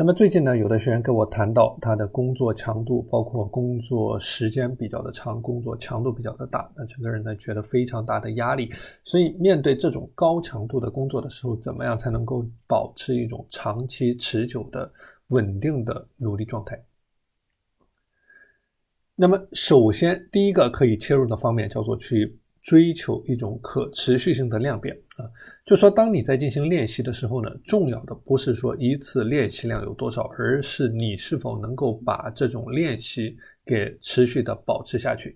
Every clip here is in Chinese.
那么最近呢，有的学员跟我谈到他的工作强度，包括工作时间比较的长，工作强度比较的大，那整个人呢觉得非常大的压力。所以面对这种高强度的工作的时候，怎么样才能够保持一种长期持久的稳定的努力状态？那么首先第一个可以切入的方面叫做去。追求一种可持续性的量变啊，就说当你在进行练习的时候呢，重要的不是说一次练习量有多少，而是你是否能够把这种练习给持续的保持下去。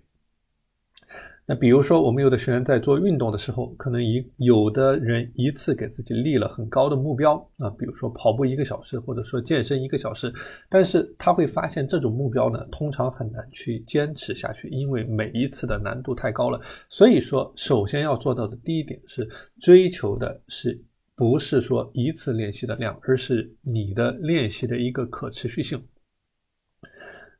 那比如说，我们有的学员在做运动的时候，可能一有的人一次给自己立了很高的目标啊，比如说跑步一个小时，或者说健身一个小时，但是他会发现这种目标呢，通常很难去坚持下去，因为每一次的难度太高了。所以说，首先要做到的第一点是追求的是不是说一次练习的量，而是你的练习的一个可持续性。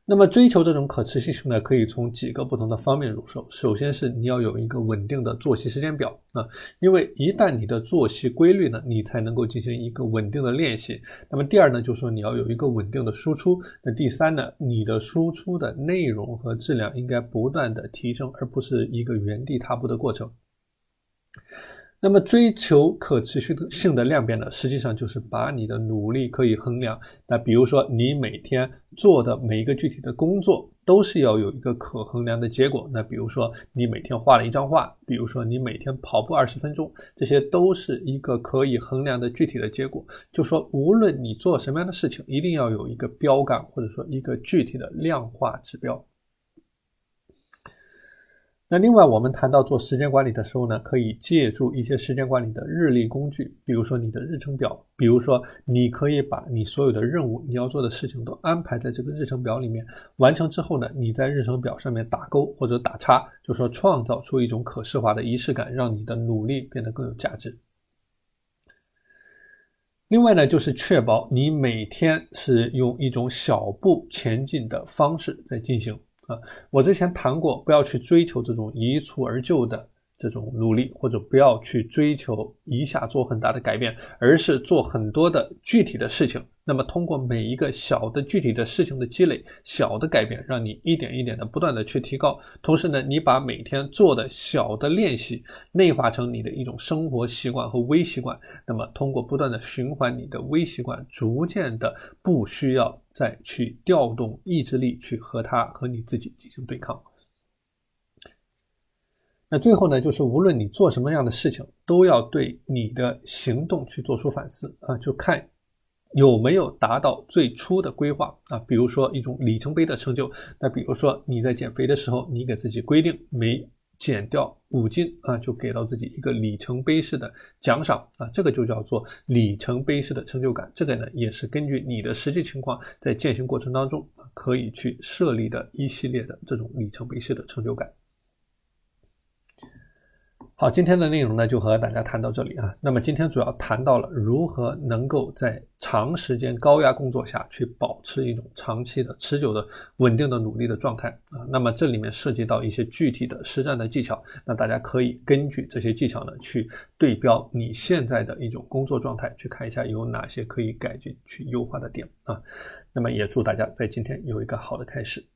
那么追求这种可持续性呢，可以从几个不同的方面入手。首先是你要有一个稳定的作息时间表啊，因为一旦你的作息规律呢，你才能够进行一个稳定的练习。那么第二呢，就是说你要有一个稳定的输出。那第三呢，你的输出的内容和质量应该不断的提升，而不是一个原地踏步的过程。那么追求可持续性的量变呢，实际上就是把你的努力可以衡量。那比如说你每天做的每一个具体的工作，都是要有一个可衡量的结果。那比如说你每天画了一张画，比如说你每天跑步二十分钟，这些都是一个可以衡量的具体的结果。就说无论你做什么样的事情，一定要有一个标杆，或者说一个具体的量化指标。那另外，我们谈到做时间管理的时候呢，可以借助一些时间管理的日历工具，比如说你的日程表，比如说你可以把你所有的任务、你要做的事情都安排在这个日程表里面，完成之后呢，你在日程表上面打勾或者打叉，就说创造出一种可视化的仪式感，让你的努力变得更有价值。另外呢，就是确保你每天是用一种小步前进的方式在进行。啊，我之前谈过，不要去追求这种一蹴而就的这种努力，或者不要去追求一下做很大的改变，而是做很多的具体的事情。那么，通过每一个小的具体的事情的积累，小的改变，让你一点一点的不断的去提高。同时呢，你把每天做的小的练习内化成你的一种生活习惯和微习惯。那么，通过不断的循环你的微习惯，逐渐的不需要再去调动意志力去和它和你自己进行对抗。那最后呢，就是无论你做什么样的事情，都要对你的行动去做出反思啊，就看。有没有达到最初的规划啊？比如说一种里程碑的成就。那比如说你在减肥的时候，你给自己规定每减掉五斤啊，就给到自己一个里程碑式的奖赏啊，这个就叫做里程碑式的成就感。这个呢，也是根据你的实际情况在践行过程当中可以去设立的一系列的这种里程碑式的成就感。好，今天的内容呢就和大家谈到这里啊。那么今天主要谈到了如何能够在长时间高压工作下去保持一种长期的、持久的、稳定的努力的状态啊。那么这里面涉及到一些具体的实战的技巧，那大家可以根据这些技巧呢去对标你现在的一种工作状态，去看一下有哪些可以改进、去优化的点啊。那么也祝大家在今天有一个好的开始。